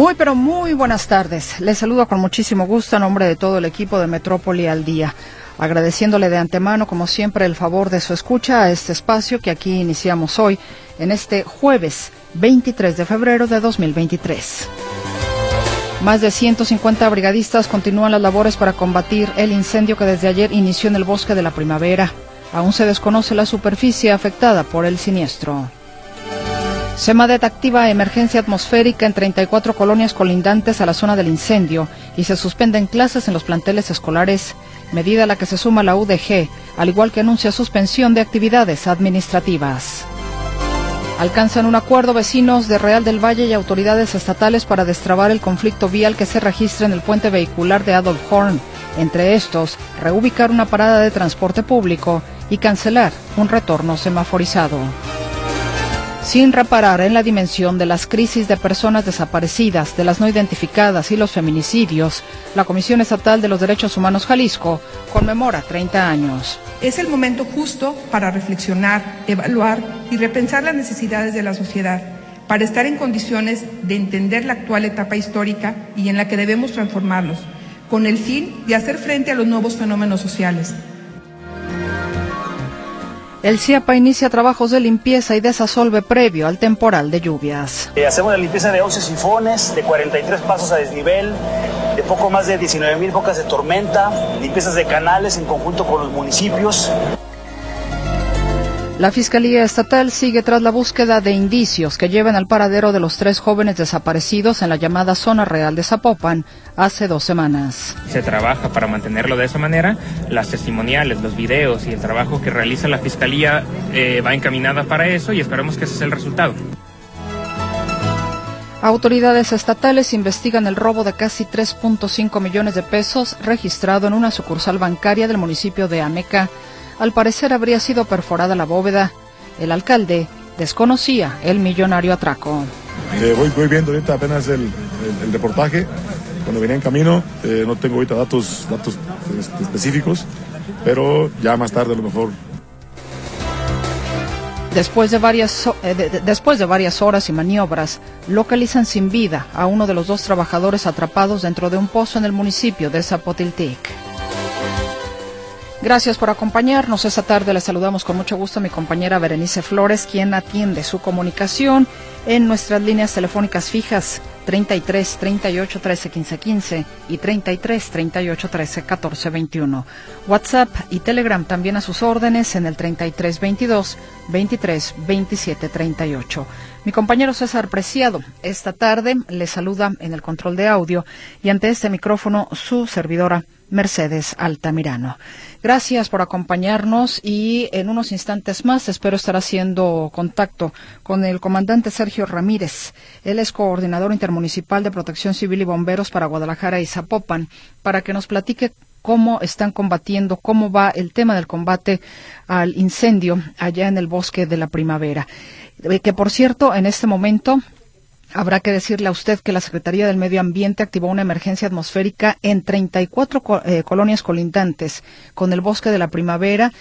Muy, pero muy buenas tardes. Les saludo con muchísimo gusto a nombre de todo el equipo de Metrópoli al Día, agradeciéndole de antemano, como siempre, el favor de su escucha a este espacio que aquí iniciamos hoy, en este jueves 23 de febrero de 2023. Más de 150 brigadistas continúan las labores para combatir el incendio que desde ayer inició en el bosque de la primavera. Aún se desconoce la superficie afectada por el siniestro. SEMADET activa emergencia atmosférica en 34 colonias colindantes a la zona del incendio y se suspenden clases en los planteles escolares, medida a la que se suma la UDG, al igual que anuncia suspensión de actividades administrativas. Alcanzan un acuerdo vecinos de Real del Valle y autoridades estatales para destrabar el conflicto vial que se registra en el puente vehicular de Adolf Horn. Entre estos, reubicar una parada de transporte público y cancelar un retorno semaforizado sin reparar en la dimensión de las crisis de personas desaparecidas, de las no identificadas y los feminicidios, la Comisión Estatal de los Derechos Humanos Jalisco conmemora 30 años. Es el momento justo para reflexionar, evaluar y repensar las necesidades de la sociedad, para estar en condiciones de entender la actual etapa histórica y en la que debemos transformarnos, con el fin de hacer frente a los nuevos fenómenos sociales, el CIAPA inicia trabajos de limpieza y desasolve previo al temporal de lluvias. Eh, hacemos la limpieza de 11 sifones, de 43 pasos a desnivel, de poco más de 19 mil bocas de tormenta, limpiezas de canales en conjunto con los municipios. La Fiscalía Estatal sigue tras la búsqueda de indicios que lleven al paradero de los tres jóvenes desaparecidos en la llamada Zona Real de Zapopan hace dos semanas. Se trabaja para mantenerlo de esa manera. Las testimoniales, los videos y el trabajo que realiza la Fiscalía eh, va encaminada para eso y esperamos que ese sea el resultado. Autoridades estatales investigan el robo de casi 3.5 millones de pesos registrado en una sucursal bancaria del municipio de Ameca al parecer habría sido perforada la bóveda. El alcalde desconocía el millonario atraco. Eh, voy, viendo ahorita apenas el, reportaje. Cuando venía en camino, eh, no tengo ahorita datos, datos este, específicos, pero ya más tarde a lo mejor Después de, varias, eh, después de varias horas y maniobras, localizan sin vida a uno de los dos trabajadores atrapados dentro de un pozo en el municipio de Zapotiltic. Gracias por acompañarnos. Esta tarde le saludamos con mucho gusto a mi compañera Berenice Flores, quien atiende su comunicación en nuestras líneas telefónicas fijas 33 38 13 15 15 y 33 38 13 14 21. WhatsApp y Telegram también a sus órdenes en el 33 22 23 27 38. Mi compañero César Preciado esta tarde le saluda en el control de audio y ante este micrófono su servidora Mercedes Altamirano. Gracias por acompañarnos y en unos instantes más espero estar haciendo contacto con el comandante Sergio Ramírez. Él es coordinador intermunicipal de protección civil y bomberos para Guadalajara y Zapopan para que nos platique cómo están combatiendo, cómo va el tema del combate al incendio allá en el bosque de la primavera. Eh, que por cierto, en este momento Habrá que decirle a usted que la Secretaría del Medio Ambiente activó una emergencia atmosférica en 34 eh, colonias colindantes con el bosque de la primavera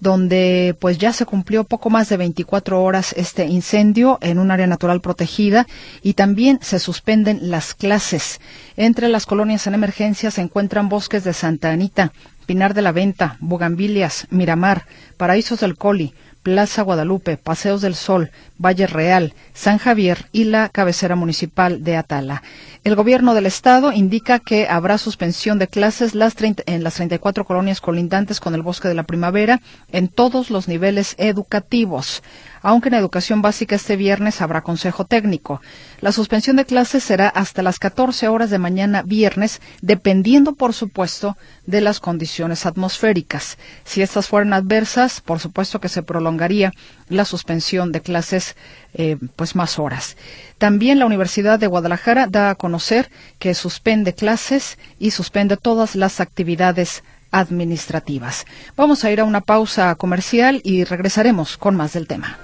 donde pues ya se cumplió poco más de 24 horas este incendio en un área natural protegida y también se suspenden las clases. Entre las colonias en emergencia se encuentran bosques de Santa Anita, Pinar de la Venta, Bugambilias, Miramar, Paraísos del Coli, Plaza Guadalupe, Paseos del Sol, Valle Real, San Javier y la cabecera municipal de Atala. El gobierno del estado indica que habrá suspensión de clases las en las 34 colonias colindantes con el Bosque de la Primavera en todos los niveles educativos aunque en educación básica este viernes habrá consejo técnico. La suspensión de clases será hasta las 14 horas de mañana viernes, dependiendo, por supuesto, de las condiciones atmosféricas. Si estas fueran adversas, por supuesto que se prolongaría la suspensión de clases eh, pues más horas. También la Universidad de Guadalajara da a conocer que suspende clases y suspende todas las actividades administrativas. Vamos a ir a una pausa comercial y regresaremos con más del tema.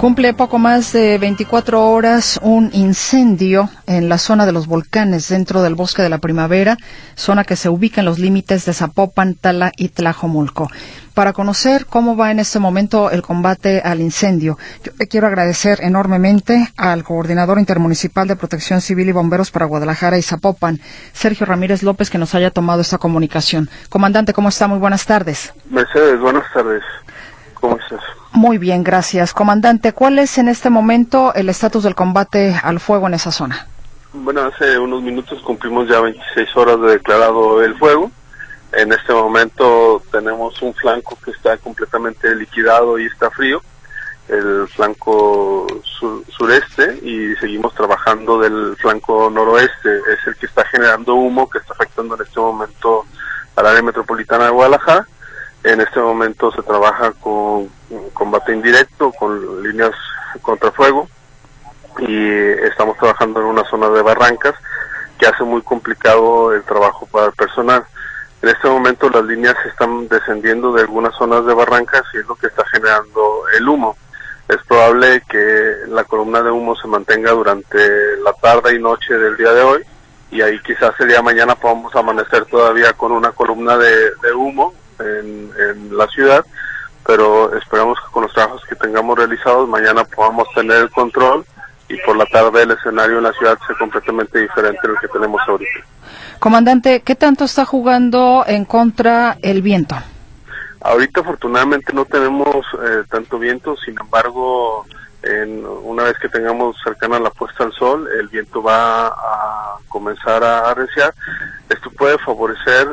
Cumple poco más de 24 horas un incendio en la zona de los volcanes dentro del bosque de la primavera, zona que se ubica en los límites de Zapopan, Tala y Tlajomulco. Para conocer cómo va en este momento el combate al incendio, yo quiero agradecer enormemente al coordinador intermunicipal de protección civil y bomberos para Guadalajara y Zapopan, Sergio Ramírez López, que nos haya tomado esta comunicación. Comandante, ¿cómo está? Muy buenas tardes. Mercedes, buenas tardes. ¿Cómo estás? Muy bien, gracias. Comandante, ¿cuál es en este momento el estatus del combate al fuego en esa zona? Bueno, hace unos minutos cumplimos ya 26 horas de declarado el fuego. En este momento tenemos un flanco que está completamente liquidado y está frío, el flanco sureste, y seguimos trabajando del flanco noroeste. Es el que está generando humo que está afectando en este momento al área metropolitana de Guadalajara en este momento se trabaja con combate indirecto, con líneas contrafuego y estamos trabajando en una zona de barrancas que hace muy complicado el trabajo para el personal. En este momento las líneas están descendiendo de algunas zonas de barrancas y es lo que está generando el humo. Es probable que la columna de humo se mantenga durante la tarde y noche del día de hoy y ahí quizás el día de mañana podamos amanecer todavía con una columna de, de humo en, la ciudad, pero esperamos que con los trabajos que tengamos realizados mañana podamos tener el control y por la tarde el escenario en la ciudad sea completamente diferente al que tenemos ahorita. Comandante, ¿qué tanto está jugando en contra el viento? Ahorita afortunadamente no tenemos eh, tanto viento, sin embargo, en, una vez que tengamos cercana la puesta al sol, el viento va a comenzar a arreciar. Esto puede favorecer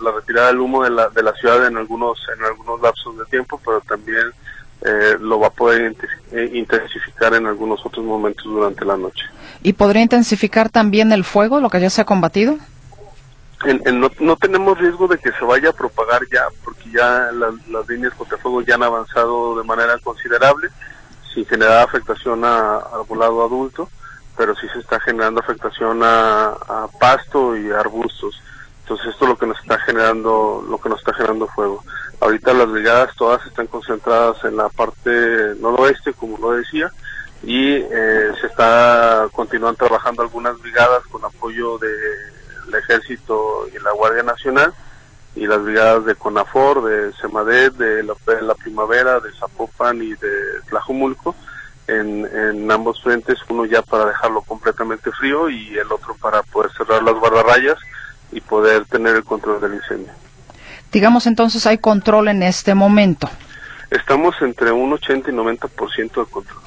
la retirada del humo de la, de la ciudad en algunos, en algunos lapsos de tiempo, pero también eh, lo va a poder eh, intensificar en algunos otros momentos durante la noche. ¿Y podría intensificar también el fuego, lo que ya se ha combatido? no, no, tenemos riesgo de que se vaya a propagar ya, porque ya las líneas contra fuego ya han avanzado de manera considerable, sin generar afectación a, al volado adulto pero sí se está generando afectación a, pasto y arbustos. Entonces esto es lo que nos está generando, lo que nos está generando fuego. Ahorita las brigadas todas están concentradas en la parte noroeste, como lo decía, y eh, se está continuando trabajando algunas brigadas con apoyo del ejército y la Guardia Nacional y las brigadas de CONAFOR, de SEMADET, de la, de la Primavera, de Zapopan y de Tlajumulco en, ambos frentes, uno ya para dejarlo completamente frío y el otro para poder cerrar las guardarrayas y poder tener el control del incendio. Digamos entonces hay control en este momento. Estamos entre un 80 y 90% de control.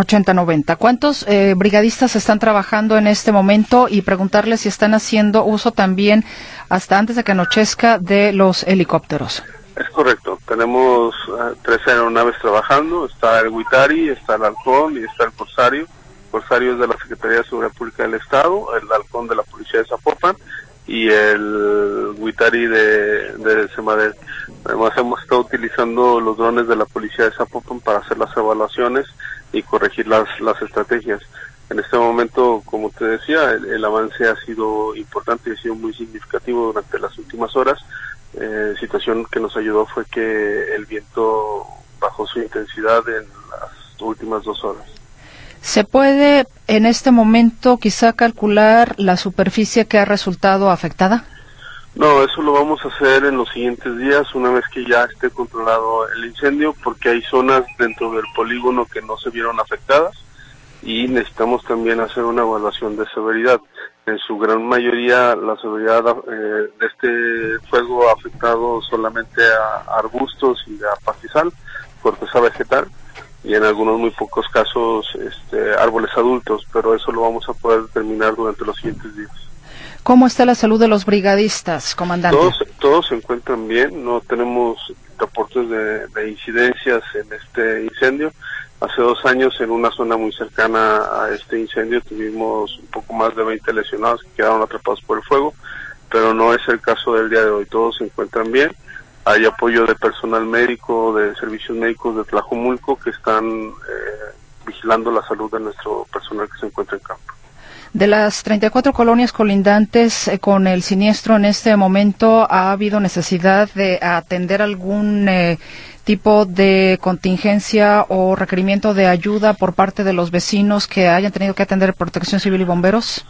80-90. ¿Cuántos eh, brigadistas están trabajando en este momento? Y preguntarles si están haciendo uso también, hasta antes de que anochezca, de los helicópteros. Es correcto, tenemos eh, tres aeronaves trabajando, está el Huitari, está el Halcón y está el Corsario. Corsario es de la Secretaría de Seguridad Pública del Estado, el Halcón de la Policía de Zapopan y el Huitari de, de Semadet. Además hemos estado utilizando los drones de la Policía de Zapopan para hacer las evaluaciones y corregir las, las estrategias. En este momento, como te decía, el avance ha sido importante y ha sido muy significativo durante las últimas horas eh, situación que nos ayudó fue que el viento bajó su intensidad en las últimas dos horas. ¿Se puede en este momento quizá calcular la superficie que ha resultado afectada? No, eso lo vamos a hacer en los siguientes días, una vez que ya esté controlado el incendio, porque hay zonas dentro del polígono que no se vieron afectadas y necesitamos también hacer una evaluación de severidad. En su gran mayoría la severidad eh, de este fuego ha afectado solamente a arbustos y a pastizal, corteza vegetal y en algunos muy pocos casos este, árboles adultos, pero eso lo vamos a poder determinar durante los siguientes días. ¿Cómo está la salud de los brigadistas, comandante? Todos, todos se encuentran bien, no tenemos reportes de, de incidencias en este incendio. Hace dos años, en una zona muy cercana a este incendio, tuvimos un poco más de 20 lesionados que quedaron atrapados por el fuego, pero no es el caso del día de hoy. Todos se encuentran bien. Hay apoyo de personal médico, de servicios médicos de Tlajomulco que están eh, vigilando la salud de nuestro personal que se encuentra en campo. De las 34 colonias colindantes eh, con el siniestro en este momento, ¿ha habido necesidad de atender algún eh, tipo de contingencia o requerimiento de ayuda por parte de los vecinos que hayan tenido que atender protección civil y bomberos?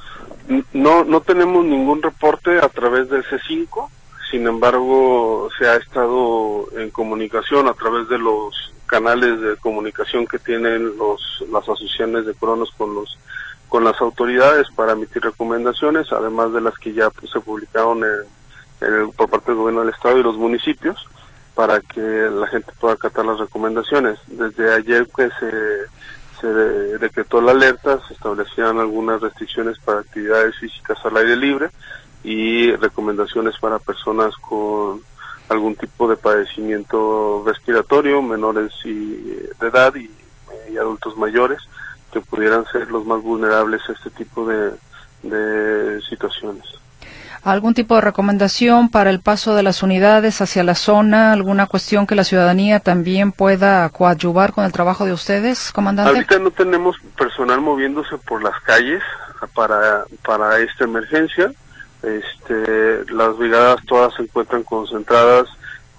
No, no tenemos ningún reporte a través del C5, sin embargo se ha estado en comunicación a través de los canales de comunicación que tienen los, las asociaciones de coronos con los con las autoridades para emitir recomendaciones, además de las que ya pues, se publicaron por parte del gobierno del estado y los municipios, para que la gente pueda acatar las recomendaciones. Desde ayer que se, se decretó la alerta, se establecían algunas restricciones para actividades físicas al aire libre y recomendaciones para personas con algún tipo de padecimiento respiratorio, menores y, de edad y adultos mayores que pudieran ser los más vulnerables a este tipo de, situaciones. ¿Algún tipo de recomendación para el paso de las unidades hacia la zona? ¿Alguna cuestión que la ciudadanía también pueda coadyuvar con el trabajo de ustedes, comandante? Ahorita no tenemos personal moviéndose por las calles para, para esta emergencia. Este, las brigadas todas se encuentran concentradas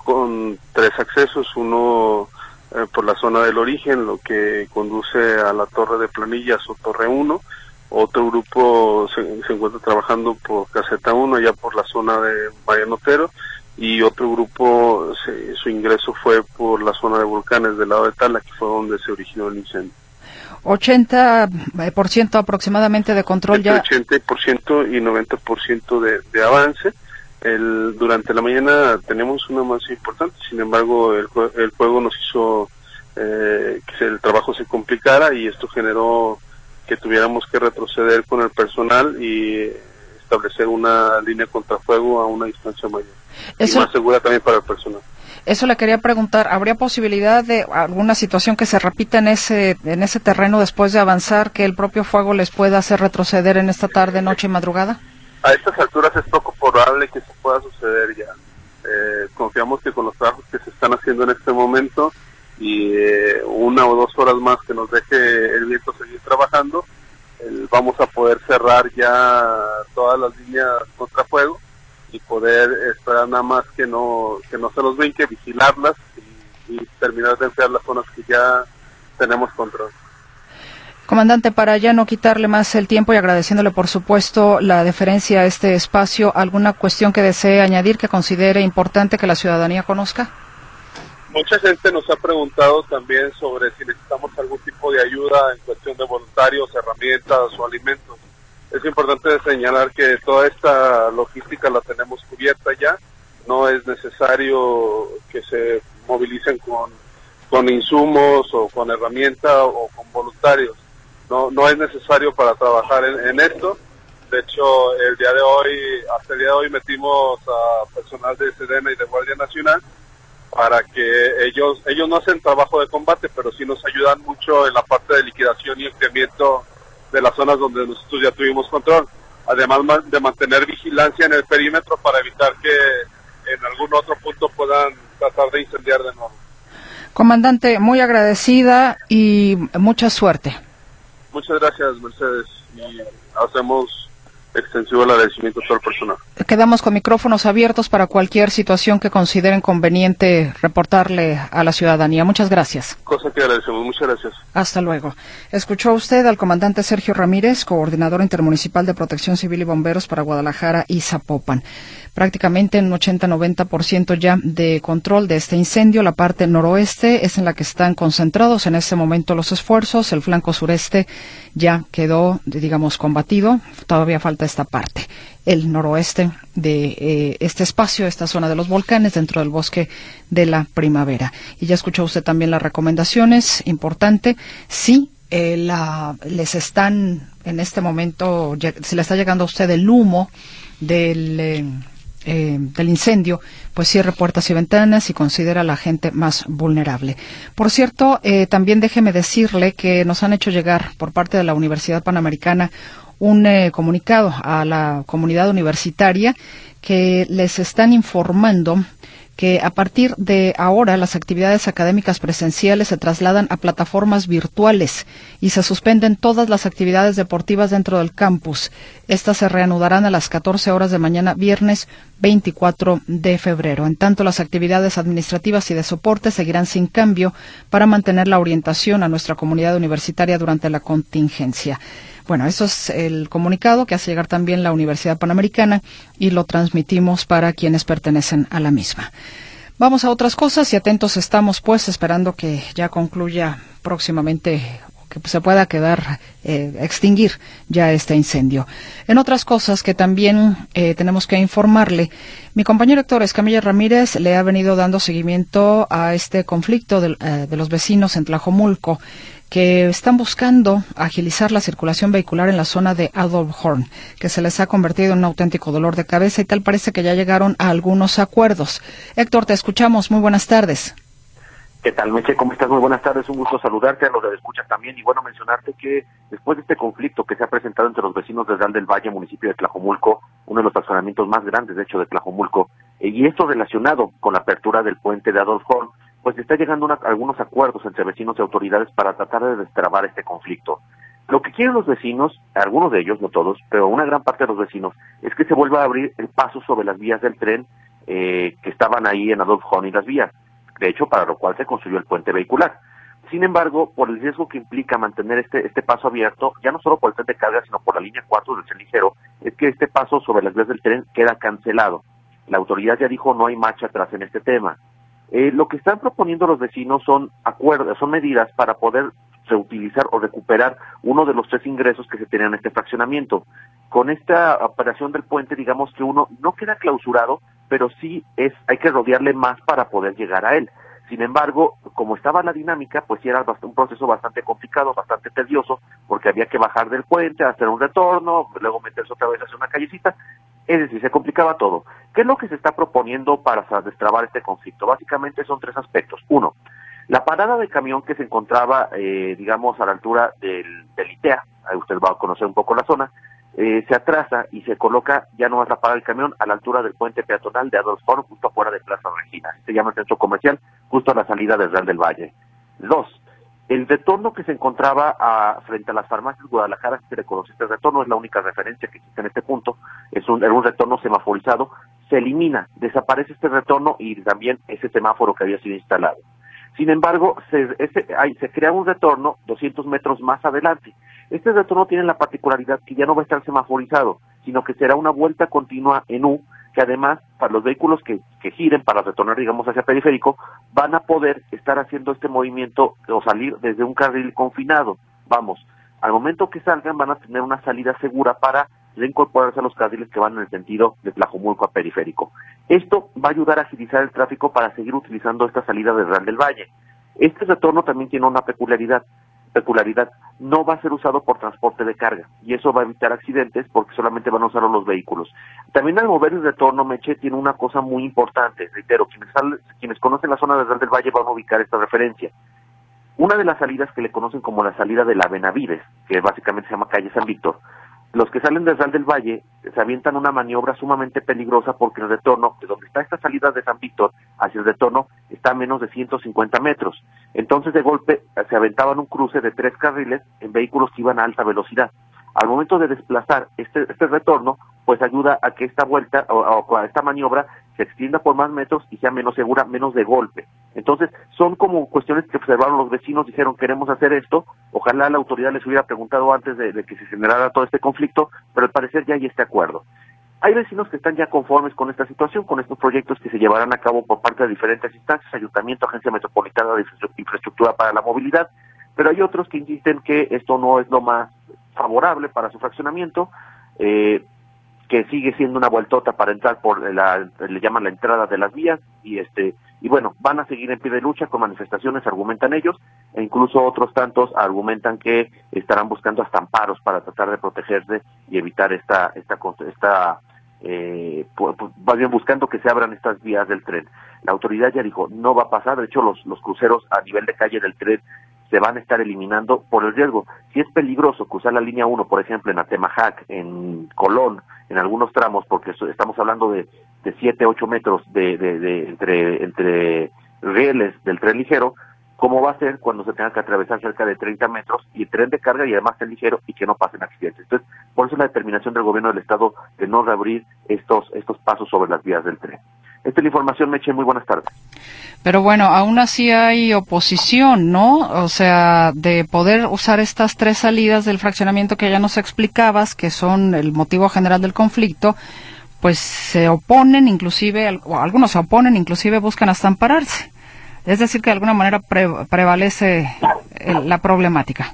con tres accesos, uno eh, por la zona del origen, lo que conduce a la torre de planillas o torre 1. Otro grupo se, encuentra trabajando por caseta 1, allá por la zona de Marianotero. Y otro grupo, su ingreso fue por la zona de volcanes del lado de Tala, que fue donde se originó el incendio. 80% aproximadamente de control ya. 80% y 90% de, de avance. El, durante la mañana tenemos una más importante, sin embargo el, el juego nos hizo eh, que el trabajo se complicara y esto generó que tuviéramos que retroceder con el personal y establecer una línea contrafuego a una distancia mayor y más segura también para el personal. Eso le quería preguntar, ¿habría posibilidad de alguna situación que se repita en ese en ese terreno después de avanzar que el propio fuego les pueda hacer retroceder en esta tarde, noche y madrugada? A estas alturas es poco probable que eso pueda suceder ya. Eh, confiamos que con los trabajos que se están haciendo en este momento y eh, una o dos horas más que nos deje el viento seguir trabajando, vamos a poder cerrar ya todas las líneas contra fuego y poder esperar nada más que no que no se los ven, que vigilarlas y, y terminar de enfriar las zonas que ya tenemos control. Comandante, para ya no quitarle más el tiempo y agradeciéndole, por supuesto, la deferencia a este espacio, ¿alguna cuestión que desee añadir que considere importante que la ciudadanía conozca? Mucha gente nos ha preguntado también sobre si necesitamos algún tipo de ayuda en cuestión de voluntarios, herramientas o alimentos. Es importante señalar que toda esta logística la tenemos cubierta ya. No es necesario que se movilicen con, con insumos o con herramientas o con voluntarios no, no es necesario para trabajar en, esto. De hecho, el día de hoy, hasta el día de hoy metimos a personal de Sedena y de Guardia Nacional para que ellos, ellos no hacen trabajo de combate, pero sí nos ayudan mucho en la parte de liquidación y enfriamiento de las zonas donde nosotros ya tuvimos control. Además de mantener vigilancia en el perímetro para evitar que en algún otro punto puedan tratar de incendiar de nuevo. Comandante, muy agradecida y mucha suerte. Muchas gracias, Mercedes. Y hacemos extensivo el agradecimiento a todo el personal. Quedamos con micrófonos abiertos para cualquier situación que consideren conveniente reportarle a la ciudadanía. Muchas gracias. Cosa que agradecemos. Muchas gracias. Hasta luego. Escuchó usted al comandante Sergio Ramírez, coordinador intermunicipal de Protección Civil y Bomberos para Guadalajara y Zapopan prácticamente en un 80-90% ya de control de este incendio. La parte noroeste es en la que están concentrados en este momento los esfuerzos. El flanco sureste ya quedó, digamos, combatido. Todavía falta esta parte. El noroeste de eh, este espacio, esta zona de los volcanes, dentro del bosque de la primavera. Y ya escuchó usted también las recomendaciones. Importante, sí, eh, la, les están en este momento, se le está llegando a usted el humo del, eh, eh, del incendio, pues cierre puertas y ventanas y considera a la gente más vulnerable. Por cierto, también déjeme decirle que nos han hecho llegar por parte de la Universidad Panamericana un eh, comunicado a la comunidad universitaria que les están informando que a partir de ahora las actividades académicas presenciales se trasladan a plataformas virtuales y se suspenden todas las actividades deportivas dentro del campus. Estas se reanudarán a las 14 horas de mañana, viernes 24 de febrero. En tanto, las actividades administrativas y de soporte seguirán sin cambio para mantener la orientación a nuestra comunidad universitaria durante la contingencia. Bueno, eso es el comunicado que hace llegar también la Universidad Panamericana y lo transmitimos para quienes pertenecen a la misma. Vamos a otras cosas y atentos estamos pues esperando que ya concluya próximamente que se pueda quedar, eh, extinguir ya este incendio. En otras cosas que también eh, tenemos que informarle, mi compañero Héctor Escamilla Ramírez le ha venido dando seguimiento a este conflicto de, eh, de los vecinos en Tlajomulco que están buscando agilizar la circulación vehicular en la zona de Adolf Horn, que se les ha convertido en un auténtico dolor de cabeza y tal parece que ya llegaron a algunos acuerdos. Héctor, te escuchamos. Muy buenas tardes. ¿Qué tal, Meche? ¿Cómo estás? Muy buenas tardes. Un gusto saludarte, a los de escucha también. Y bueno, mencionarte que después de este conflicto que se ha presentado entre los vecinos de Real del Valle, municipio de Tlajomulco, uno de los estacionamientos más grandes, de hecho, de Tlajomulco, eh, y esto relacionado con la apertura del puente de Adolf Horn, pues está llegando a algunos acuerdos entre vecinos y autoridades para tratar de destrabar este conflicto. Lo que quieren los vecinos, algunos de ellos, no todos, pero una gran parte de los vecinos, es que se vuelva a abrir el paso sobre las vías del tren eh, que estaban ahí en Adolf Horn y las vías. De hecho, para lo cual se construyó el puente vehicular. Sin embargo, por el riesgo que implica mantener este, este paso abierto, ya no solo por el tren de carga, sino por la línea 4 del tren ligero, es que este paso sobre las vías del tren queda cancelado. La autoridad ya dijo no hay marcha atrás en este tema. Eh, lo que están proponiendo los vecinos son acuerdos, son medidas para poder reutilizar o recuperar uno de los tres ingresos que se tenían en este fraccionamiento. Con esta operación del puente, digamos que uno no queda clausurado, pero sí es, hay que rodearle más para poder llegar a él. Sin embargo, como estaba la dinámica, pues sí era un proceso bastante complicado, bastante tedioso, porque había que bajar del puente, hacer un retorno, luego meterse otra vez hacia una callecita, es decir, se complicaba todo. ¿Qué es lo que se está proponiendo para destrabar este conflicto? Básicamente son tres aspectos. Uno, la parada de camión que se encontraba, eh, digamos, a la altura del, del ITEA, ahí usted va a conocer un poco la zona, eh, se atrasa y se coloca ya no más la parada del camión a la altura del puente peatonal de Adolfo, justo afuera de Plaza Regina. Se llama el centro comercial, justo a la salida del Real del Valle. Dos, el retorno que se encontraba a, frente a las farmacias Guadalajara, se le conoce este retorno, es la única referencia que existe en este punto, es un, era un retorno semaforizado, se elimina, desaparece este retorno y también ese semáforo que había sido instalado. Sin embargo, se, ese, se crea un retorno 200 metros más adelante. Este retorno tiene la particularidad que ya no va a estar semaforizado, sino que será una vuelta continua en U que además para los vehículos que, que giren para retornar, digamos, hacia periférico, van a poder estar haciendo este movimiento o salir desde un carril confinado. Vamos, al momento que salgan van a tener una salida segura para reincorporarse a los carriles que van en el sentido de Tlajomulco a periférico. Esto va a ayudar a agilizar el tráfico para seguir utilizando esta salida de Real del Valle. Este retorno también tiene una peculiaridad peculiaridad, no va a ser usado por transporte de carga y eso va a evitar accidentes porque solamente van a usarlo los vehículos. También al mover el retorno, Meche tiene una cosa muy importante, reitero, quienes, quienes conocen la zona de del Valle van a ubicar esta referencia. Una de las salidas que le conocen como la salida de la Benavides, que básicamente se llama calle San Víctor, los que salen de Real del Valle se avientan una maniobra sumamente peligrosa porque el retorno, de donde está esta salida de San Víctor hacia el retorno, está a menos de 150 metros. Entonces, de golpe, se aventaban un cruce de tres carriles en vehículos que iban a alta velocidad. al momento de desplazar este, este retorno, pues ayuda a que esta vuelta o, a esta maniobra se extienda por más metros y sea menos segura, menos de golpe. Entonces, son como cuestiones que observaron los vecinos, dijeron queremos hacer esto, ojalá la autoridad les hubiera preguntado antes de, que se generara todo este conflicto, pero al parecer ya hay este acuerdo. Hay vecinos que están ya conformes con esta situación, con estos proyectos que se llevarán a cabo por parte de diferentes instancias, Ayuntamiento, Agencia Metropolitana de Infraestructura para la Movilidad, pero hay otros que insisten que esto no es lo más favorable para su fraccionamiento, eh, que sigue siendo una vueltota para entrar por la, le llaman la entrada de las vías, y este, y bueno, van a seguir en pie de lucha con manifestaciones, argumentan ellos, e incluso otros tantos argumentan que estarán buscando hasta amparos para tratar de protegerse y evitar esta, esta, esta eh, más bien buscando que se abran estas vías del tren. La autoridad ya dijo, no va a pasar, de hecho los, los cruceros a nivel de calle del tren se van a estar eliminando por el riesgo. Si es peligroso cruzar la línea 1, por ejemplo, en Atemajac, en Colón, en algunos tramos, porque estamos hablando de, de 7, 8 metros de, entre, entre rieles del tren ligero, cómo va a ser cuando se tenga que atravesar cerca de 30 metros y el tren de carga y además el ligero y que no pasen accidentes. Entonces, por eso la determinación del gobierno del estado de no reabrir estos, estos pasos sobre las vías del tren. Esta es la información, Meche, muy buenas tardes. Pero bueno, aún así hay oposición, ¿no? O sea, de poder usar estas tres salidas del fraccionamiento que ya nos explicabas, que son el motivo general del conflicto, pues se oponen, inclusive, o algunos se oponen, inclusive buscan hasta ampararse. Es decir, que de alguna manera prevalece la problemática.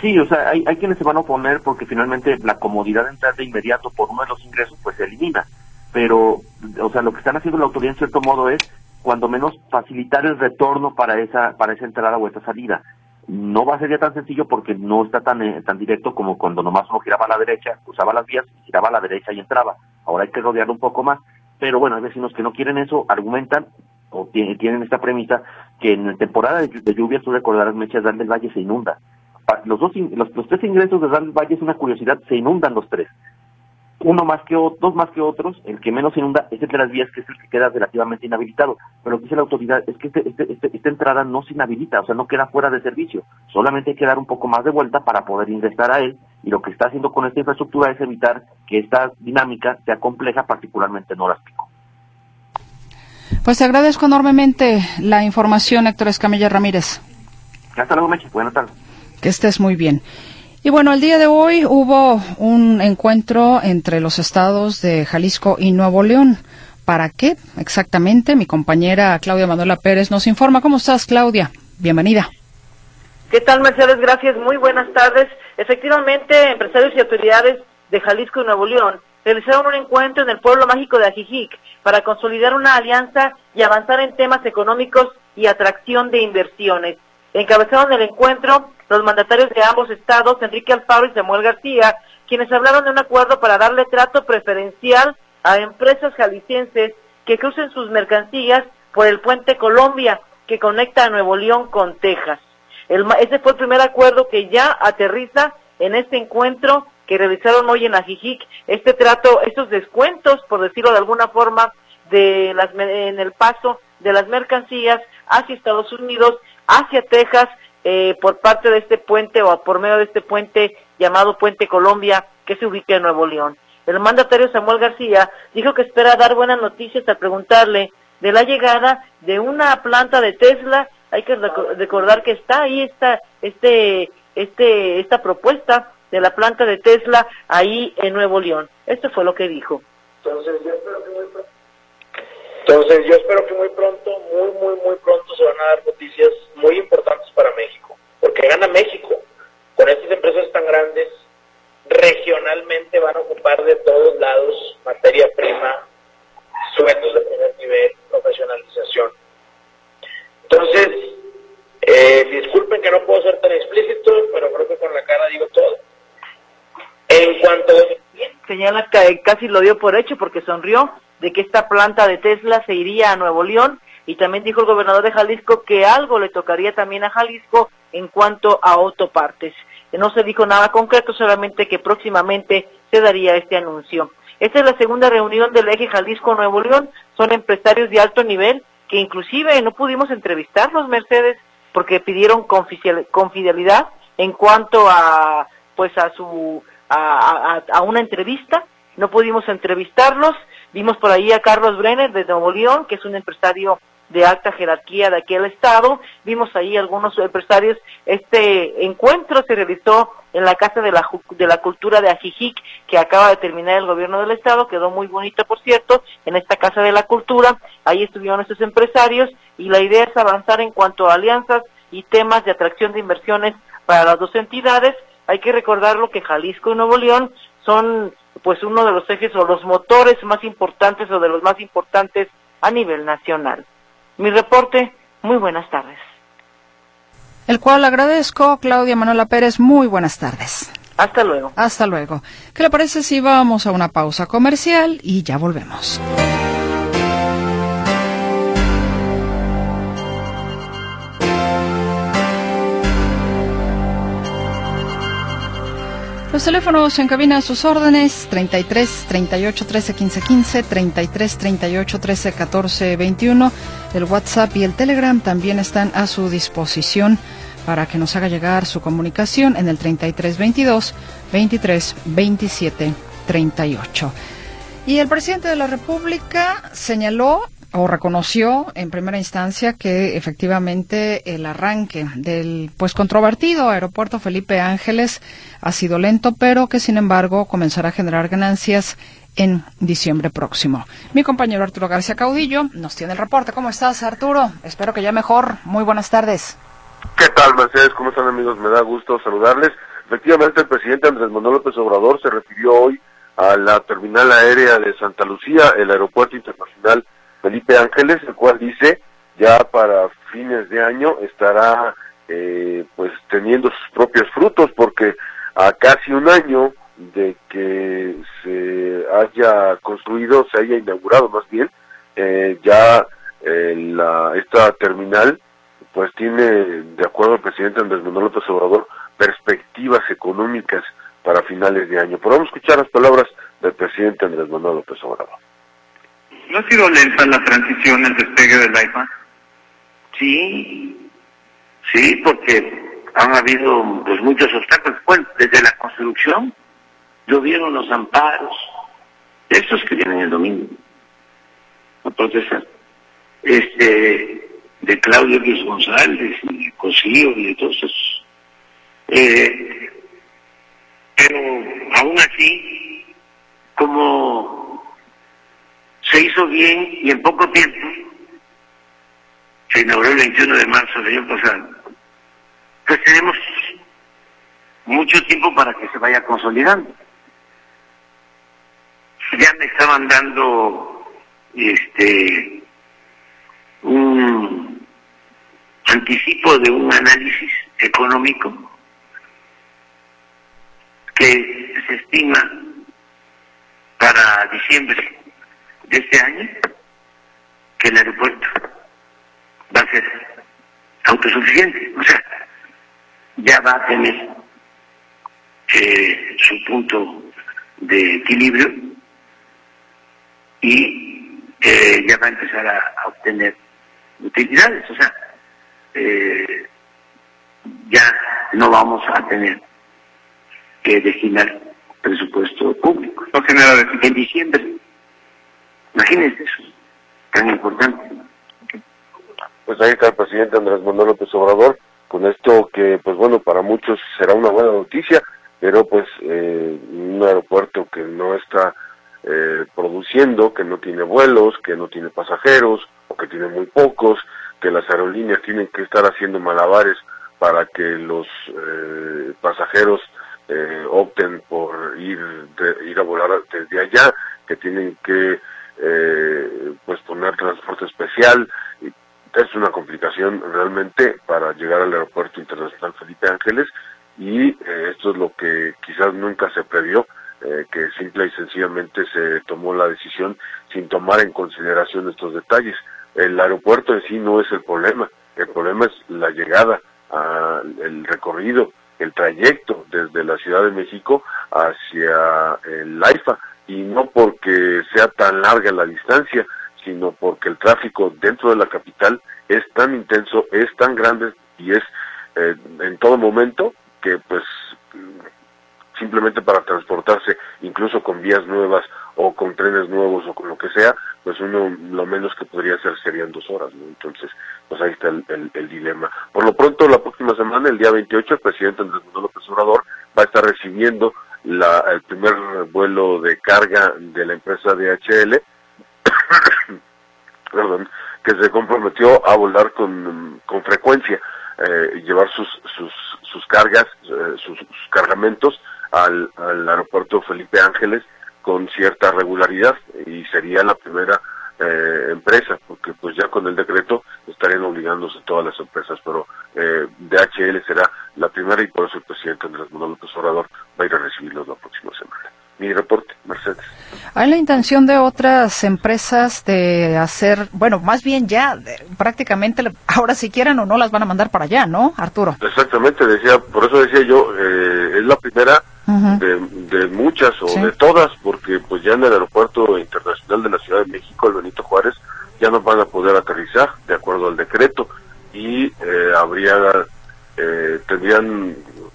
Sí, o sea, hay, hay quienes se van a oponer porque finalmente la comodidad de entrar de inmediato por uno de los ingresos pues se elimina. Pero, o sea, lo que están haciendo la autoridad en cierto modo es, cuando menos, facilitar el retorno para esa, para esa entrada o esa salida. No va a ser ya tan sencillo porque no está tan, eh, tan directo como cuando nomás uno giraba a la derecha, usaba las vías, giraba a la derecha y entraba. Ahora hay que rodear un poco más. Pero bueno, hay vecinos que no quieren eso, argumentan o tienen esta premisa que en temporada de, lluvia, tú recordarás, Mechas, del Valle se inunda. Los, dos, los, los tres ingresos de del Valle es una curiosidad, se inundan los tres. Uno más que otros, dos más que otros, el que menos inunda es el de las vías, que es el que queda relativamente inhabilitado. Pero lo que dice la autoridad es que este, este, este, esta entrada no se inhabilita, o sea, no queda fuera de servicio. Solamente hay que dar un poco más de vuelta para poder ingresar a él. Y lo que está haciendo con esta infraestructura es evitar que esta dinámica sea compleja, particularmente en horas pico. Pues te agradezco enormemente la información, Héctor Escamilla Ramírez. Hasta luego, Meche. Buenas tardes. Que estés muy bien. Y bueno, el día de hoy hubo un encuentro entre los estados de Jalisco y Nuevo León. ¿Para qué exactamente? Mi compañera Claudia Manuela Pérez nos informa. ¿Cómo estás, Claudia? Bienvenida. ¿Qué tal, Mercedes? Gracias. Muy buenas tardes. Efectivamente, empresarios y autoridades de Jalisco y Nuevo León realizaron un encuentro en el pueblo mágico de Ajijic para consolidar una alianza y avanzar en temas económicos y atracción de inversiones. Encabezaron el encuentro los mandatarios de ambos estados, Enrique Alfaro y Samuel García, quienes hablaron de un acuerdo para darle trato preferencial a empresas jaliscienses que crucen sus mercancías por el puente Colombia que conecta a Nuevo León con Texas. ese fue el primer acuerdo que ya aterriza en este encuentro que realizaron hoy en Ajijic, este trato, estos descuentos, por decirlo de alguna forma, de las, en el paso de las mercancías hacia Estados Unidos, hacia Texas, eh, por parte de este puente o por medio de este puente llamado Puente Colombia, que se ubica en Nuevo León. El mandatario Samuel García dijo que espera dar buenas noticias al preguntarle de la llegada de una planta de Tesla. Hay que recordar que está ahí esta, este, este, esta propuesta de la planta de Tesla ahí en Nuevo León. Esto fue lo que dijo. Entonces yo espero que muy Entonces yo espero que muy pronto, muy, muy, muy pronto se van a dar noticias muy importantes para México, porque gana México. Con estas empresas tan grandes, regionalmente van a ocupar de todos lados materia prima, sueldos de primer nivel, profesionalización. Entonces, eh, disculpen que no puedo ser tan explícito, pero creo que con la cara digo todo. En cuanto señala que casi lo dio por hecho porque sonrió de que esta planta de Tesla se iría a Nuevo León y también dijo el gobernador de Jalisco que algo le tocaría también a Jalisco en cuanto a autopartes. No se dijo nada concreto, solamente que próximamente se daría este anuncio. Esta es la segunda reunión del eje Jalisco-Nuevo León. Son empresarios de alto nivel que inclusive no pudimos entrevistarlos, Mercedes, porque pidieron confidencialidad en cuanto a pues a su a, a, una entrevista, no pudimos entrevistarlos, vimos por ahí a Carlos Brenner de Nuevo León, que es un empresario de alta jerarquía de aquel estado. Vimos ahí algunos empresarios. Este encuentro se realizó en la Casa de la, de la Cultura de Ajijic, que acaba de terminar el gobierno del estado. Quedó muy bonito, por cierto, en esta Casa de la Cultura. Ahí estuvieron estos empresarios y la idea es avanzar en cuanto a alianzas y temas de atracción de inversiones para las dos entidades. Hay que recordarlo que Jalisco y Nuevo León son pues uno de los ejes o los motores más importantes o de los más importantes a nivel nacional. Mi reporte, muy buenas tardes. El cual agradezco, Claudia Manuela Pérez, muy buenas tardes. Hasta luego. Hasta luego. ¿Qué le parece si vamos a una pausa comercial y ya volvemos? Los teléfonos en cabina a sus órdenes 33 38 13 15 15, 33 38 13 14 21. El WhatsApp y el Telegram también están a su disposición para que nos haga llegar su comunicación en el 33 22 23 27 38. Y el presidente de la República señaló o reconoció en primera instancia que efectivamente el arranque del pues controvertido aeropuerto Felipe Ángeles ha sido lento, pero que sin embargo comenzará a generar ganancias en diciembre próximo. Mi compañero Arturo García Caudillo nos tiene el reporte. ¿Cómo estás, Arturo? Espero que ya mejor. Muy buenas tardes. ¿Qué tal, Mercedes? ¿Cómo están, amigos? Me da gusto saludarles. Efectivamente, el presidente Andrés Manuel López Obrador se refirió hoy a la terminal aérea de Santa Lucía, el aeropuerto internacional Felipe Ángeles, el cual dice ya para fines de año estará eh, pues teniendo sus propios frutos porque a casi un año de que se haya construido, se haya inaugurado más bien, eh, ya eh, esta terminal pues tiene, de acuerdo al presidente Andrés Manuel López Obrador, perspectivas económicas para finales de año. Podemos escuchar las palabras del presidente Andrés Manuel López Obrador. ¿No ha sido lenta la transición, el despegue del IFA? Sí, sí, porque han habido pues muchos obstáculos. Bueno, desde la construcción, llovieron los amparos, estos que vienen el domingo a protestar, este, de Claudio Luis González y Cosío y de todos esos. Eh, pero aún así, como se hizo bien y en poco tiempo se inauguró el 21 de marzo del año pasado. Pues tenemos mucho tiempo para que se vaya consolidando. Ya me estaban dando este un anticipo de un análisis económico que se estima para diciembre de este año que el aeropuerto va a ser autosuficiente, o sea, ya va a tener eh, su punto de equilibrio y eh, ya va a empezar a, obtener utilidades, o sea, eh, ya no vamos a tener que destinar presupuesto público. No genera en diciembre Imagínense eso, tan importante. Pues ahí está el presidente Andrés Manuel López Obrador, con esto que, pues bueno, para muchos será una buena noticia, pero pues eh, un aeropuerto que no está eh, produciendo, que no tiene vuelos, que no tiene pasajeros, o que tiene muy pocos, que las aerolíneas tienen que estar haciendo malabares para que los eh, pasajeros opten por ir, ir a volar desde allá, que tienen que eh, pues poner transporte especial. Es una complicación realmente para llegar al aeropuerto internacional Felipe Ángeles y eh, esto es lo que quizás nunca se previó, eh, que simple y sencillamente se tomó la decisión sin tomar en consideración estos detalles. El aeropuerto en sí no es el problema, el problema es la llegada, el recorrido, el trayecto desde la Ciudad de México hacia el AIFA y no porque sea tan larga la distancia, sino porque el tráfico dentro de la capital es tan intenso, es tan grande y es eh, en todo momento que pues simplemente para transportarse, incluso con vías nuevas o con trenes nuevos o con lo que sea, pues uno lo menos que podría hacer serían dos horas, ¿no? Entonces, pues ahí está el, dilema. Por lo pronto, la próxima semana, el día 28, el presidente Andrés Manuel López Obrador va a estar recibiendo la, el primer vuelo de carga de la empresa DHL, perdón, que se comprometió a volar con, con frecuencia eh, llevar sus, sus, sus cargas, eh, sus, cargamentos al, al aeropuerto Felipe Ángeles con cierta regularidad y sería la primera eh, empresa, porque pues ya con el decreto estarían obligándose todas las empresas, pero eh, DHL será la primera y por eso el presidente Andrés Manuel López Obrador va a ir a recibirlos la próxima semana. Mi reporte, Mercedes. ¿Hay la intención de otras empresas de hacer, bueno, más bien ya prácticamente ahora si quieren o no las van a mandar para allá, ¿no, Arturo? Exactamente, decía, por eso decía yo, eh, es la primera de, muchas o de todas, porque pues ya en el aeropuerto internacional de la Ciudad de México, el Benito Juárez, ya no van a poder aterrizar de acuerdo al decreto y eh, habría, eh, tendrían,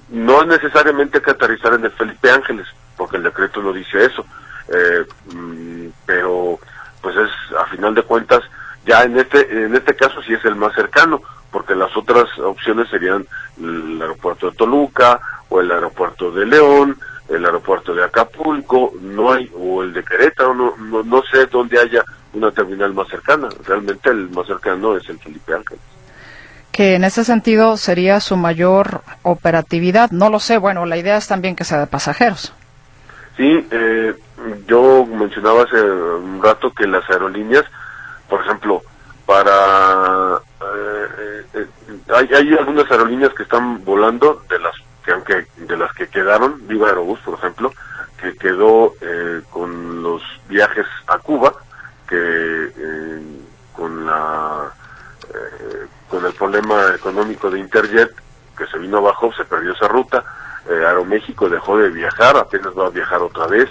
no necesariamente que aterrizar en el Felipe Ángeles, porque el decreto no dice eso, eh, mm, pero pues es a final de cuentas ya en este en este caso sí es el más cercano porque las otras opciones serían el aeropuerto de Toluca o el aeropuerto de León el aeropuerto de Acapulco no hay o el de Querétaro no, no, sé dónde haya una terminal más cercana. Realmente el más cercano es el Felipe Ángeles. Que en ese sentido sería su mayor operatividad. No lo sé. Bueno la idea es también que sea de pasajeros. Sí, eh, yo mencionaba hace un rato que las aerolíneas, por ejemplo, para eh, eh, hay, hay algunas aerolíneas que están volando de las que aunque de las que quedaron, Viva Aerobús, por ejemplo, que quedó con los viajes a Cuba, que con la con el problema económico de Interjet que se vino abajo, se perdió esa ruta eh, Aeroméxico dejó de viajar, apenas va a viajar otra vez,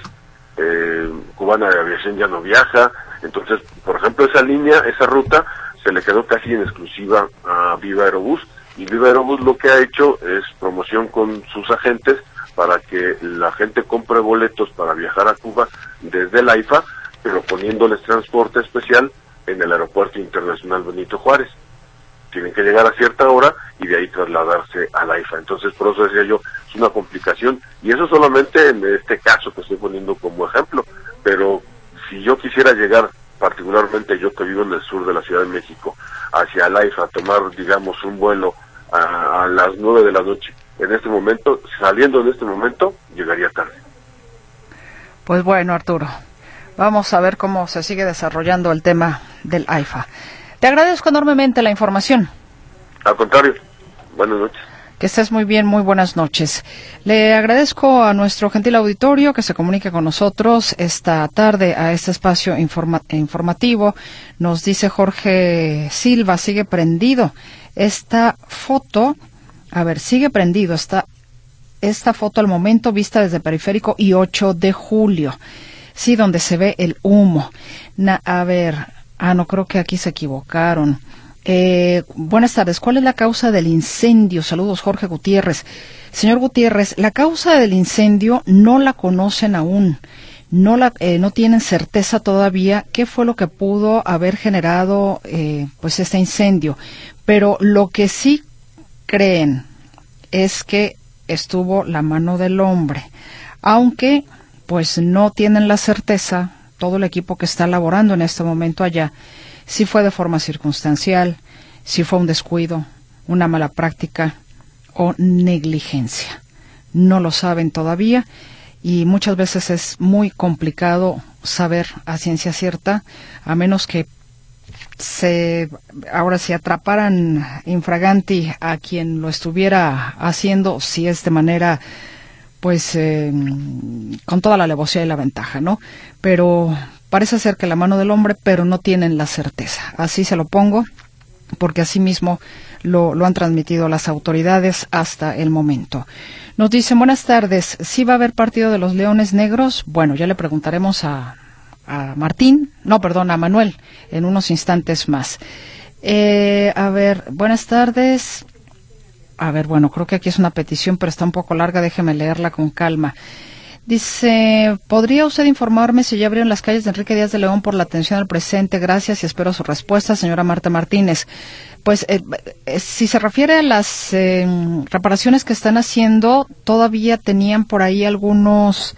eh, Cubana de Aviación ya no viaja, entonces, por ejemplo, esa línea, esa ruta, se le quedó casi en exclusiva a Viva Aerobús, y Viva Aerobús lo que ha hecho es promoción con sus agentes para que la gente compre boletos para viajar a Cuba desde la IFA, pero poniéndoles transporte especial en el Aeropuerto Internacional Benito Juárez tienen que llegar a cierta hora y de ahí trasladarse a la IFA. Entonces, por eso decía yo, es una complicación. Y eso solamente en este caso que estoy poniendo como ejemplo. Pero si yo quisiera llegar, particularmente yo que vivo en el sur de la Ciudad de México, hacia la IFA, tomar, digamos, un vuelo a, a las nueve de la noche, en este momento, saliendo en este momento, llegaría tarde. Pues bueno, Arturo, vamos a ver cómo se sigue desarrollando el tema del AIFA. Te agradezco enormemente la información. Al contrario, buenas noches. Que estés muy bien, muy buenas noches. Le agradezco a nuestro gentil auditorio que se comunique con nosotros esta tarde a este espacio informativo. Nos dice Jorge Silva, sigue prendido. Esta foto, a ver, sigue prendido. Esta, esta foto al momento vista desde Periférico y 8 de julio. Sí, donde se ve el humo. a ver, Ah, no, creo que aquí se equivocaron. Eh, buenas tardes. ¿Cuál es la causa del incendio? Saludos, Jorge Gutiérrez. Señor Gutiérrez, la causa del incendio no la conocen aún. No, la, eh, no tienen certeza todavía qué fue lo que pudo haber generado eh, pues este incendio. Pero lo que sí creen es que estuvo la mano del hombre. Aunque pues no tienen la certeza todo el equipo que está laborando en este momento allá, si fue de forma circunstancial, si fue un descuido, una mala práctica o negligencia. No lo saben todavía y muchas veces es muy complicado saber a ciencia cierta, a menos que se ahora si atraparan infraganti a quien lo estuviera haciendo, si es de manera pues eh, con toda la alevosía y la ventaja, ¿no? Pero parece ser que la mano del hombre, pero no tienen la certeza. Así se lo pongo, porque así mismo lo, lo han transmitido las autoridades hasta el momento. Nos dicen, buenas tardes, ¿sí va a haber partido de los Leones Negros? Bueno, ya le preguntaremos a, a Martín, no, perdón, a Manuel, en unos instantes más. Eh, a ver, buenas tardes. A ver, bueno, creo que aquí es una petición, pero está un poco larga, déjeme leerla con calma. Dice, ¿podría usted informarme si ya abrieron las calles de Enrique Díaz de León por la atención al presente? Gracias y espero su respuesta, señora Marta Martínez. Pues eh, eh, si se refiere a las eh, reparaciones que están haciendo, todavía tenían por ahí algunos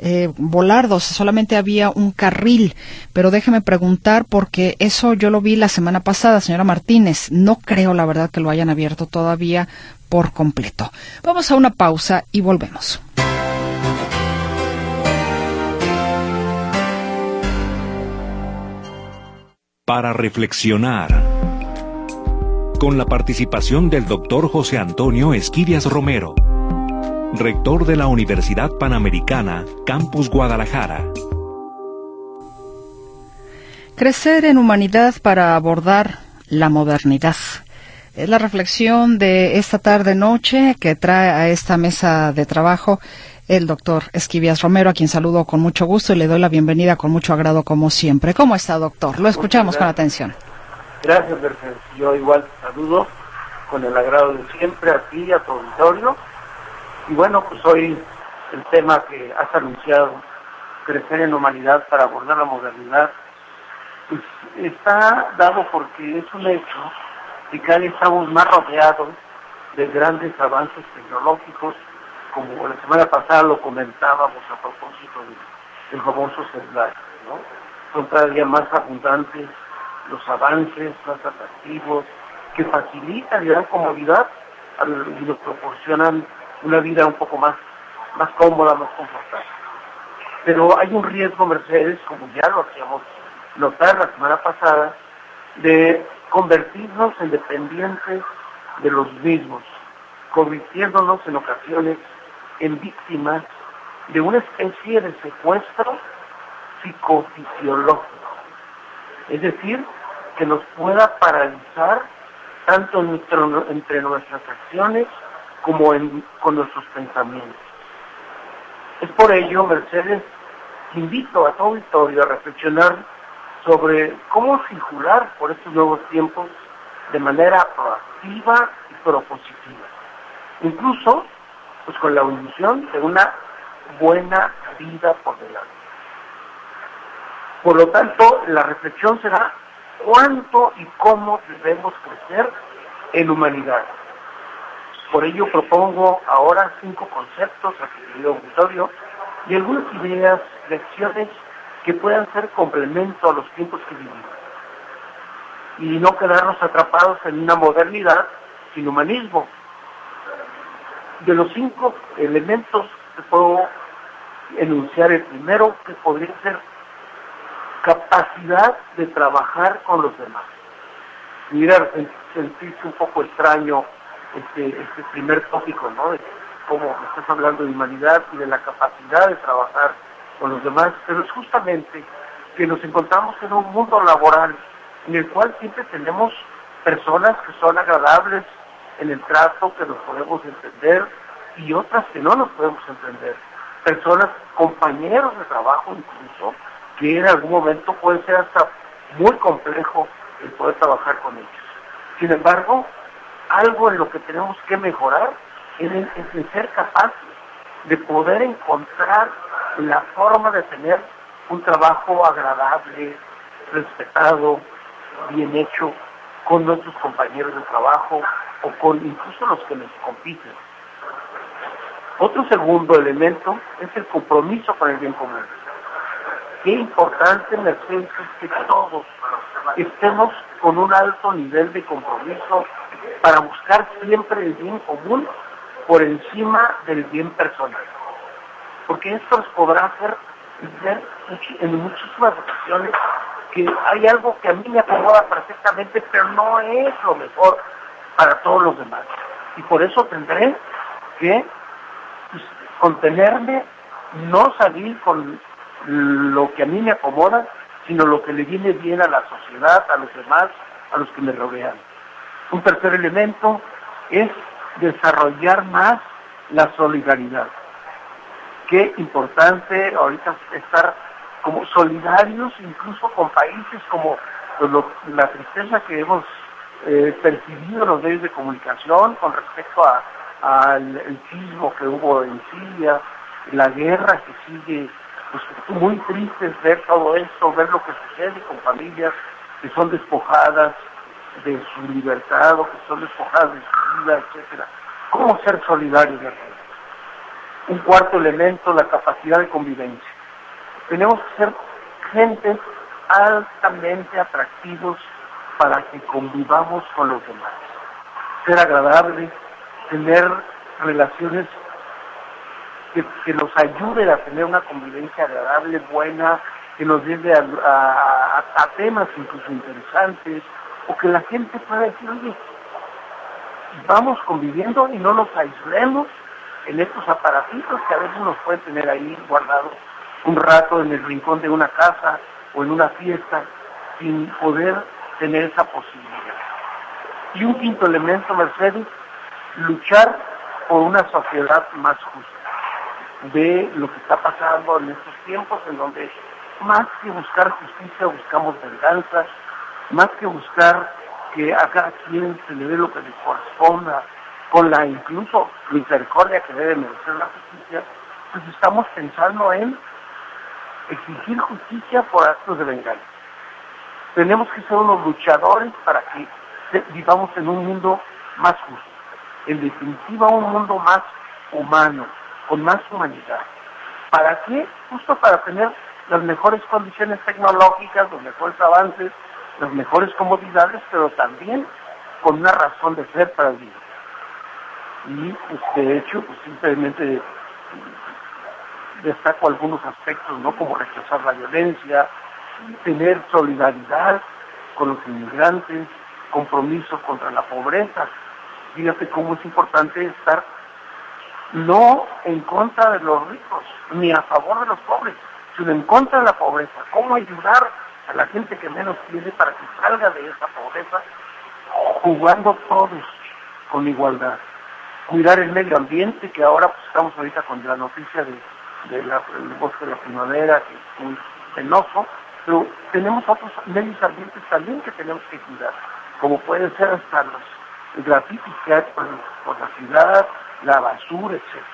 eh, volardos, solamente había un carril. Pero déjeme preguntar, porque eso yo lo vi la semana pasada, señora Martínez. No creo, la verdad, que lo hayan abierto todavía por completo. Vamos a una pausa y volvemos. Para reflexionar. Con la participación del doctor José Antonio Esquirias Romero rector de la Universidad Panamericana, Campus Guadalajara. Crecer en humanidad para abordar la modernidad. Es la reflexión de esta tarde-noche que trae a esta mesa de trabajo el doctor Esquivias Romero, a quien saludo con mucho gusto y le doy la bienvenida con mucho agrado como siempre. ¿Cómo está, doctor? Lo escuchamos con atención. Gracias, Mercedes. Yo igual saludo con el agrado de siempre a ti y a tu auditorio y bueno, pues hoy el tema que has anunciado, crecer en humanidad para abordar la modernidad, pues está dado porque es un hecho que cada vez estamos más rodeados de grandes avances tecnológicos, como la semana pasada lo comentábamos a propósito del famoso celular, ¿no? Son cada más abundantes los avances, más atractivos, que facilitan y dan comodidad y nos proporcionan una vida un poco más, más cómoda, más confortable. Pero hay un riesgo, Mercedes, como ya lo hacíamos notar la semana pasada, de convertirnos en dependientes de los mismos, convirtiéndonos en ocasiones en víctimas de una especie de secuestro psicofisiológico. Es decir, que nos pueda paralizar tanto entre nuestras acciones como con nuestros pensamientos. Es por ello, Mercedes, invito a todo auditorio a reflexionar sobre cómo circular por estos nuevos tiempos de manera proactiva y propositiva. Incluso, pues con la ilusión de una buena vida por delante. Por lo tanto, la reflexión será cuánto y cómo debemos crecer en humanidad. Por ello propongo ahora cinco conceptos a querido auditorio y algunas ideas, lecciones que puedan ser complemento a los tiempos que vivimos. Y no quedarnos atrapados en una modernidad sin humanismo. De los cinco elementos que puedo enunciar, el primero que podría ser capacidad de trabajar con los demás. Mira, sentirse un poco extraño este, este primer tópico, ¿no? De cómo estás hablando de humanidad y de la capacidad de trabajar con los demás, pero es justamente que nos encontramos en un mundo laboral en el cual siempre tenemos personas que son agradables en el trato, que nos podemos entender, y otras que no nos podemos entender. Personas, compañeros de trabajo incluso, que en algún momento puede ser hasta muy complejo el poder trabajar con ellos. Sin embargo, algo en lo que tenemos que mejorar es en, ser capaces de poder encontrar la forma de tener un trabajo agradable, respetado, bien hecho con nuestros compañeros de trabajo o con incluso los que nos compiten. Otro segundo elemento es el compromiso con el bien común. Qué importante, Mercedes, es que todos estemos con un alto nivel de compromiso para buscar siempre el bien común por encima del bien personal. Porque esto nos podrá hacer en muchísimas ocasiones que hay algo que a mí me acomoda perfectamente, pero no es lo mejor para todos los demás. Y por eso tendré que pues, contenerme, no salir con lo que a mí me acomoda, sino lo que le viene bien a la sociedad, a los demás, a los que me rodean. Un tercer elemento es desarrollar más la solidaridad. Qué importante ahorita estar como solidarios incluso con países como pues, la tristeza que hemos eh, percibido en los medios de comunicación con respecto al sismo que hubo en Siria, la guerra que sigue, pues muy triste ver todo esto, ver lo que sucede con familias que son despojadas de su libertad o que son despojadas de su vida, etcétera. ¿Cómo ser solidarios? Un cuarto elemento, la capacidad de convivencia. Tenemos que ser gente altamente atractivos para que convivamos con los demás. Ser agradable, tener relaciones que, nos ayuden a tener una convivencia agradable, buena, que nos lleve a, temas incluso interesantes, o que la gente pueda decir, oye, vamos conviviendo y no nos aislemos en estos aparatitos que a veces nos pueden tener ahí guardados un rato en el rincón de una casa o en una fiesta sin poder tener esa posibilidad. Y un quinto elemento, Mercedes, luchar por una sociedad más justa. De lo que está pasando en estos tiempos en donde más que buscar justicia buscamos venganza, más que buscar que a cada quien se le dé lo que le corresponda, con la incluso misericordia que debe merecer la justicia, pues estamos pensando en exigir justicia por actos de venganza. Tenemos que ser unos luchadores para que vivamos en un mundo más justo. En definitiva, un mundo más humano, con más humanidad. ¿Para qué? Justo para tener las mejores condiciones tecnológicas, los mejores avances, las mejores comodidades, pero también con una razón de ser para vivir. Y pues, de hecho, pues simplemente destaco algunos aspectos, ¿no? Como rechazar la violencia, tener solidaridad con los inmigrantes, compromiso contra la pobreza. Fíjate cómo es importante estar no en contra de los ricos, ni a favor de los pobres, sino en contra de la pobreza. ¿Cómo ayudar a la gente que menos tiene para que salga de esa pobreza jugando todos con igualdad? Cuidar el medio ambiente, que ahora pues, estamos ahorita con la noticia de, del bosque de la primavera, que es muy penoso, pero tenemos otros medios ambientes también que tenemos que cuidar, como pueden ser hasta los grafitis que hay por, la ciudad, la basura, etc.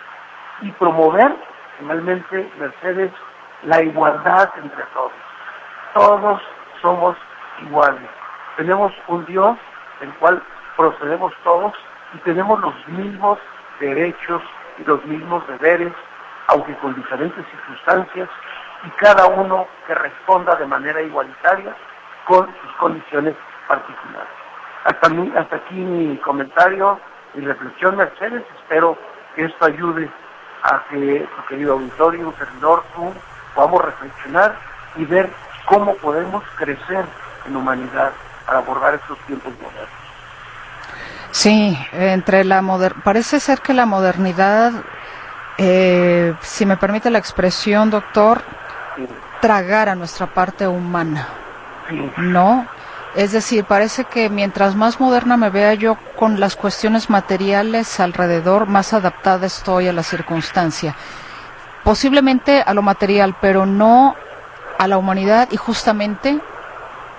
Y promover, finalmente, Mercedes, la igualdad entre todos. Todos somos iguales. Tenemos un Dios del cual procedemos todos y tenemos los mismos derechos y los mismos deberes, aunque con diferentes circunstancias, y cada uno que responda de manera igualitaria con sus condiciones particulares. Hasta, hasta aquí mi comentario y reflexión, Mercedes. Espero que esto ayude a que tu querido auditorio, un servidor, tú, podamos reflexionar y ver cómo podemos crecer en humanidad para abordar estos tiempos modernos. Sí, entre la moder parece ser que la modernidad, eh, si me permite la expresión, doctor, tragar a nuestra parte humana. ¿No? Es decir, parece que mientras más moderna me vea yo con las cuestiones materiales alrededor, más adaptada estoy a la circunstancia. Posiblemente a lo material, pero no a la humanidad y justamente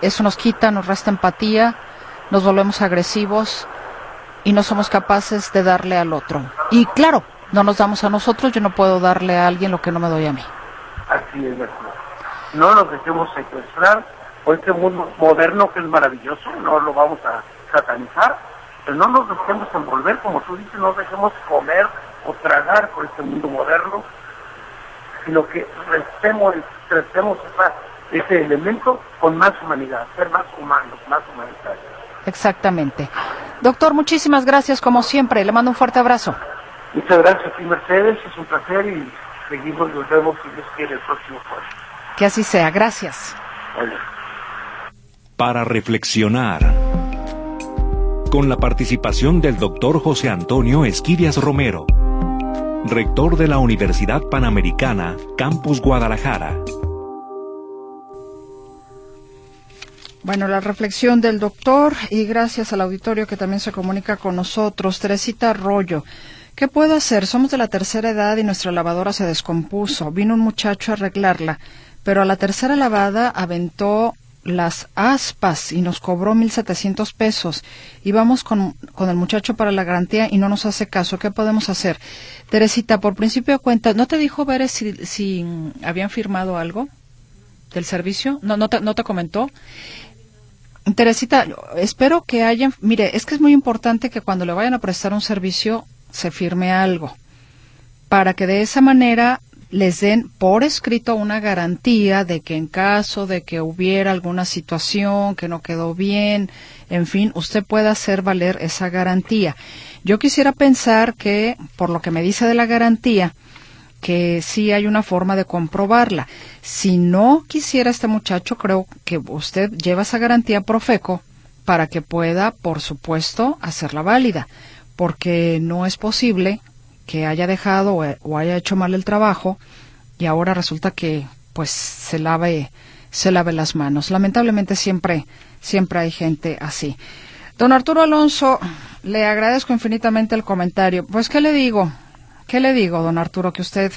eso nos quita, nos resta empatía, nos volvemos agresivos y no somos capaces de darle al otro. Y claro, no nos damos a nosotros, yo no puedo darle a alguien lo que no me doy a mí. Así es, verdad. No nos dejemos secuestrar por este mundo moderno que es maravilloso, no lo vamos a satanizar, pero no nos dejemos envolver, como tú dices, no nos dejemos comer o tragar por este mundo moderno, sino que restemos, restemos ese elemento con más humanidad, ser más humanos, más humanitarios. Exactamente. Doctor, muchísimas gracias como siempre. Le mando un fuerte abrazo. Muchas gracias, Mercedes. Es un placer y seguimos, nos vemos si Dios quiere el próximo jueves. Que así sea. Gracias. Para reflexionar. Con la participación del doctor José Antonio Esquirias Romero, rector de la Universidad Panamericana, Campus Guadalajara. Bueno, la reflexión del doctor y gracias al auditorio que también se comunica con nosotros. Teresita Arroyo. ¿Qué puedo hacer? Somos de la tercera edad y nuestra lavadora se descompuso. Vino un muchacho a arreglarla, pero a la tercera lavada aventó las aspas y nos cobró 1.700 pesos. Y vamos con, con el muchacho para la garantía y no nos hace caso. ¿Qué podemos hacer? Teresita, por principio de ¿no te dijo ver si, si habían firmado algo del servicio? ¿No, no, te, no te comentó? Teresita, espero que hayan, mire, es que es muy importante que cuando le vayan a prestar un servicio se firme algo, para que de esa manera les den por escrito una garantía de que en caso de que hubiera alguna situación que no quedó bien, en fin, usted pueda hacer valer esa garantía. Yo quisiera pensar que, por lo que me dice de la garantía, que sí hay una forma de comprobarla. Si no quisiera este muchacho, creo que usted lleva esa garantía Profeco para que pueda, por supuesto, hacerla válida, porque no es posible que haya dejado o haya hecho mal el trabajo y ahora resulta que pues se lave se lave las manos. Lamentablemente siempre siempre hay gente así. Don Arturo Alonso, le agradezco infinitamente el comentario. Pues qué le digo? ¿Qué le digo, don Arturo, que usted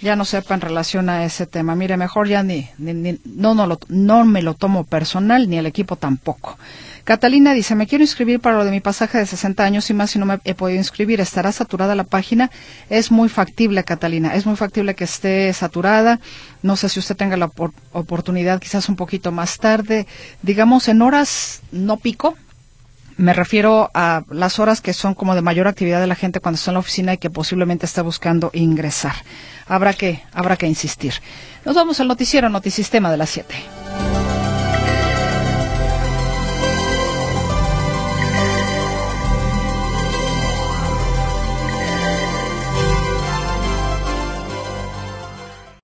ya no sepa en relación a ese tema? Mire, mejor ya ni, no, no, lo, no me lo tomo personal, ni el equipo tampoco. Catalina dice, me quiero inscribir para lo de mi pasaje de 60 años y más si no me he podido inscribir. ¿Estará saturada la página? Es muy factible, Catalina. Es muy factible que esté saturada. No sé si usted tenga la oportunidad quizás un poquito más tarde. Digamos, en horas no pico, me refiero a las horas que son como de mayor actividad de la gente cuando está en la oficina y que posiblemente está buscando ingresar. Habrá que, habrá que insistir. Nos vamos al noticiero Notisistema de las 7.